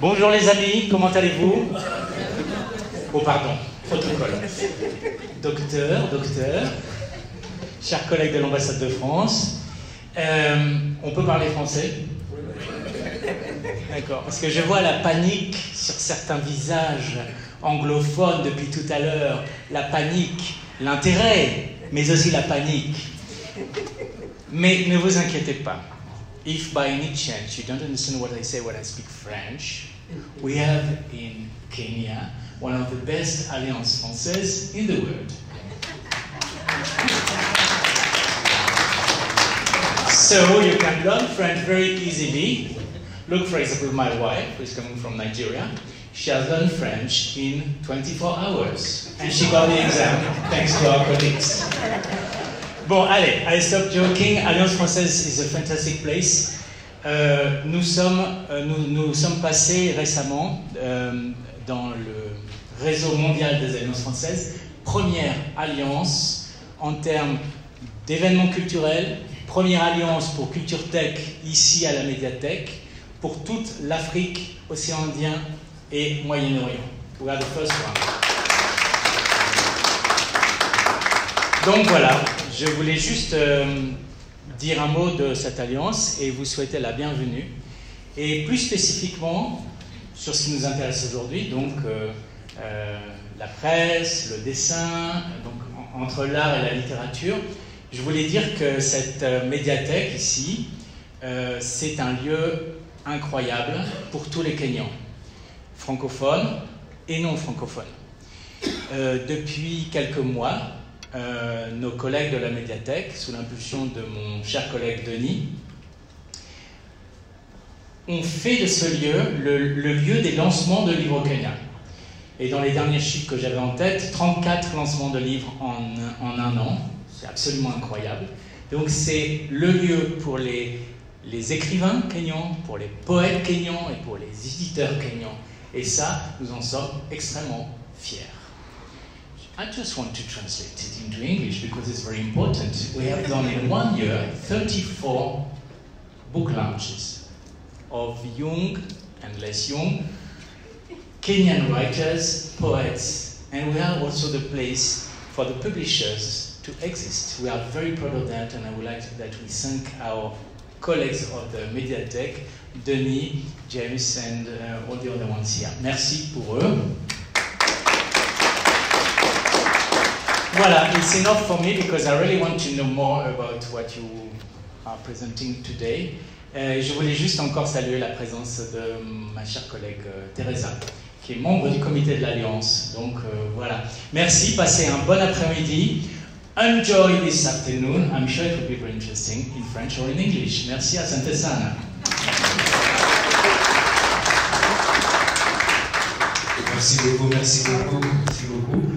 Bonjour les amis, comment allez-vous Oh pardon, protocole. Docteur, docteur, chers collègues de l'ambassade de France, euh, on peut parler français D'accord, parce que je vois la panique sur certains visages anglophones depuis tout à l'heure, la panique, l'intérêt, mais aussi la panique. Mais ne vous inquiétez pas. If by any chance you don't understand what I say when I speak French, mm-hmm. we have in Kenya one of the best Alliance françaises in the world. So you can learn French very easily. Look, for example, my wife, who is coming from Nigeria. She has learned French in 24 hours. And she got the exam, thanks to our colleagues. Bon, allez, I stop joking. Alliance Française is a fantastic place. Euh, nous, sommes, euh, nous, nous, sommes passés récemment euh, dans le réseau mondial des alliances françaises, première alliance en termes d'événements culturels, première alliance pour Culture Tech ici à la médiathèque, pour toute l'Afrique, Océan Indien et Moyen-Orient. We are the first one. Donc voilà, je voulais juste euh, dire un mot de cette alliance et vous souhaiter la bienvenue. Et plus spécifiquement sur ce qui nous intéresse aujourd'hui, donc euh, euh, la presse, le dessin, donc en, entre l'art et la littérature, je voulais dire que cette médiathèque ici, c'est un lieu incroyable pour tous les Kenyans, francophones et non francophones. Depuis quelques mois, euh, nos collègues de la médiathèque, sous l'impulsion de mon cher collègue Denis, ont fait de ce lieu le, lieu des lancements de livres kenyans. Et dans les derniers chiffres que j'avais en tête, 34 lancements de livres en, en un an, c'est absolument incroyable. Donc c'est le lieu pour les, les écrivains kenyans, pour les poètes kenyans et pour les éditeurs kenyans. Et ça, nous en sommes extrêmement fiers. I just want to translate it into English because it's very important. We have done in one year 34 book launches of young and less young Kenyan writers, poets, and we are also the place for the publishers to exist. We are very proud of that, and I would like that we thank our colleagues of the Mediatek, Denis, James, and uh, all the other ones here. Merci pour eux. Voilà, it's enough for me because I really want to know more about what you are presenting today. Euh, je voulais juste encore saluer la présence de ma chère collègue euh, Teresa, qui est membre du comité de l'Alliance. Donc euh, voilà. Merci, passez un bon après-midi. Enjoy this afternoon. I'm sure it will be very interesting in French or in English. Merci, asante sana. Merci beaucoup, merci beaucoup, merci beaucoup.